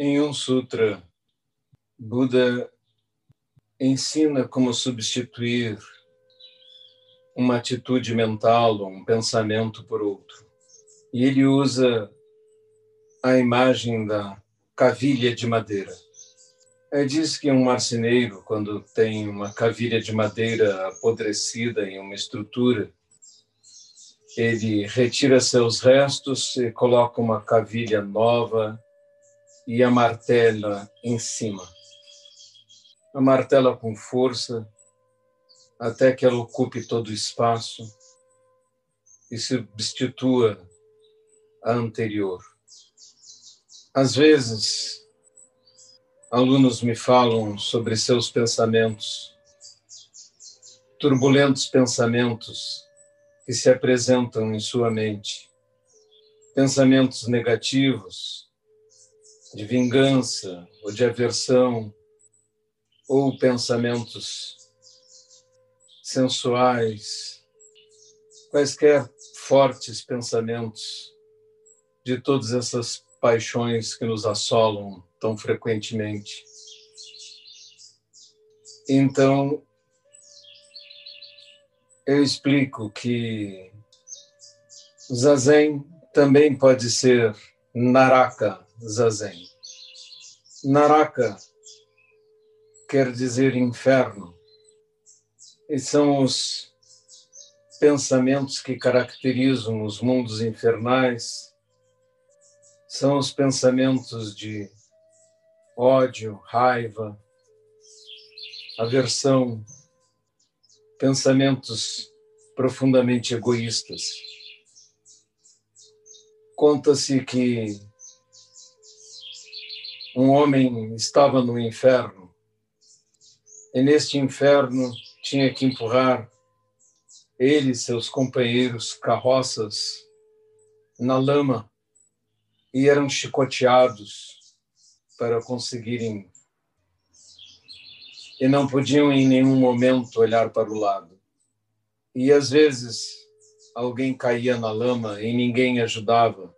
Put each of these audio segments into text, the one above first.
Em um sutra, Buda ensina como substituir uma atitude mental, um pensamento por outro. E ele usa a imagem da cavilha de madeira. É, diz que um marceneiro, quando tem uma cavilha de madeira apodrecida em uma estrutura, ele retira seus restos e coloca uma cavilha nova e a martela em cima. A martela com força até que ela ocupe todo o espaço e substitua a anterior. Às vezes, alunos me falam sobre seus pensamentos, turbulentos pensamentos que se apresentam em sua mente, pensamentos negativos, de vingança ou de aversão, ou pensamentos sensuais, quaisquer fortes pensamentos de todas essas paixões que nos assolam tão frequentemente. Então, eu explico que Zazen também pode ser Naraka Zazen. Naraka quer dizer inferno, e são os pensamentos que caracterizam os mundos infernais são os pensamentos de ódio, raiva, aversão, pensamentos profundamente egoístas. Conta-se que um homem estava no inferno e neste inferno tinha que empurrar ele e seus companheiros carroças na lama e eram chicoteados para conseguirem e não podiam em nenhum momento olhar para o lado. E às vezes alguém caía na lama e ninguém ajudava,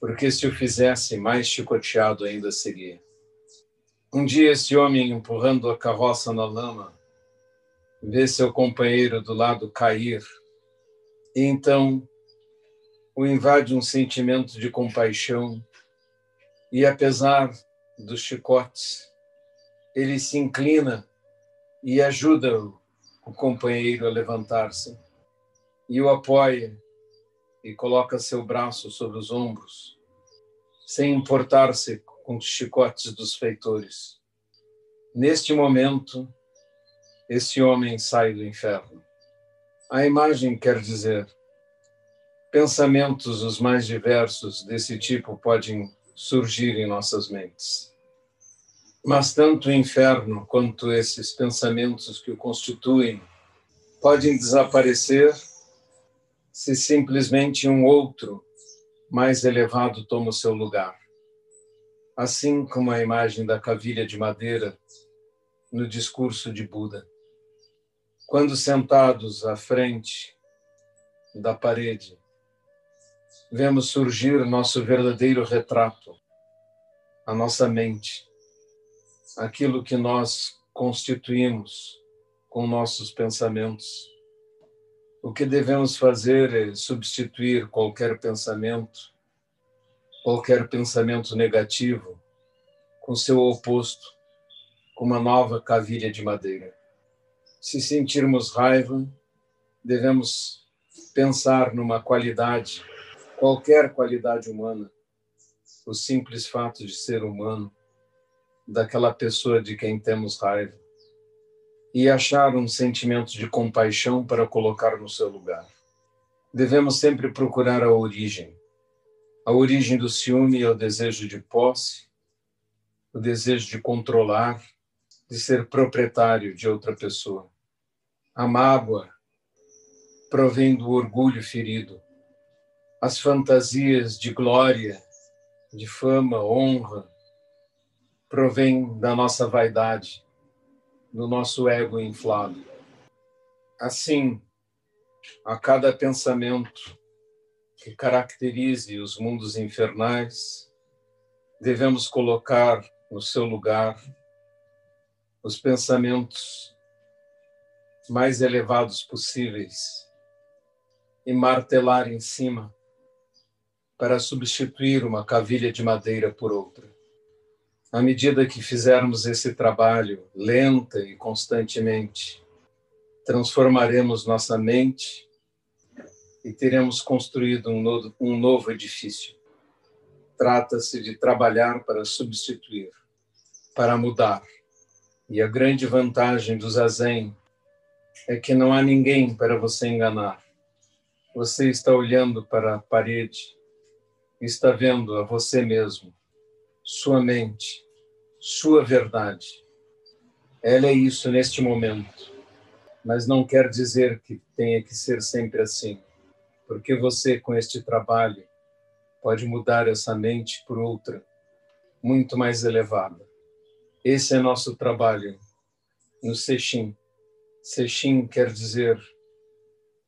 porque se o fizesse, mais chicoteado ainda seria. Um dia, esse homem empurrando a carroça na lama, vê seu companheiro do lado cair, e então o invade um sentimento de compaixão e, apesar dos chicotes, ele se inclina e ajuda o companheiro a levantar-se e o apoia e coloca seu braço sobre os ombros, sem importar-se com os chicotes dos feitores. Neste momento, esse homem sai do inferno. A imagem quer dizer Pensamentos os mais diversos desse tipo podem surgir em nossas mentes. Mas tanto o inferno quanto esses pensamentos que o constituem podem desaparecer se simplesmente um outro mais elevado toma o seu lugar. Assim como a imagem da cavilha de madeira no discurso de Buda. Quando sentados à frente da parede, vemos surgir nosso verdadeiro retrato, a nossa mente, aquilo que nós constituímos com nossos pensamentos. O que devemos fazer é substituir qualquer pensamento, qualquer pensamento negativo, com seu oposto, com uma nova cavilha de madeira. Se sentirmos raiva, devemos pensar numa qualidade qualquer qualidade humana, o simples fato de ser humano, daquela pessoa de quem temos raiva, e achar um sentimento de compaixão para colocar no seu lugar. Devemos sempre procurar a origem. A origem do ciúme é o desejo de posse, o desejo de controlar, de ser proprietário de outra pessoa. A mágoa provém do orgulho ferido, as fantasias de glória, de fama, honra, provém da nossa vaidade, do nosso ego inflado. Assim, a cada pensamento que caracterize os mundos infernais, devemos colocar no seu lugar os pensamentos mais elevados possíveis e martelar em cima para substituir uma cavilha de madeira por outra. À medida que fizermos esse trabalho lenta e constantemente, transformaremos nossa mente e teremos construído um novo, um novo edifício. Trata-se de trabalhar para substituir, para mudar. E a grande vantagem do zazen é que não há ninguém para você enganar. Você está olhando para a parede, está vendo a você mesmo sua mente, sua verdade. Ela é isso neste momento, mas não quer dizer que tenha que ser sempre assim, porque você, com este trabalho, pode mudar essa mente por outra, muito mais elevada. Esse é nosso trabalho no Sexim. Sexim quer dizer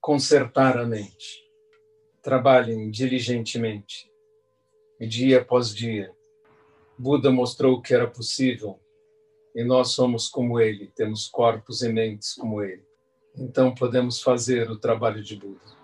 consertar a mente. Trabalhem diligentemente, dia após dia Buda mostrou que era possível e nós somos como ele, temos corpos e mentes como ele. Então podemos fazer o trabalho de Buda.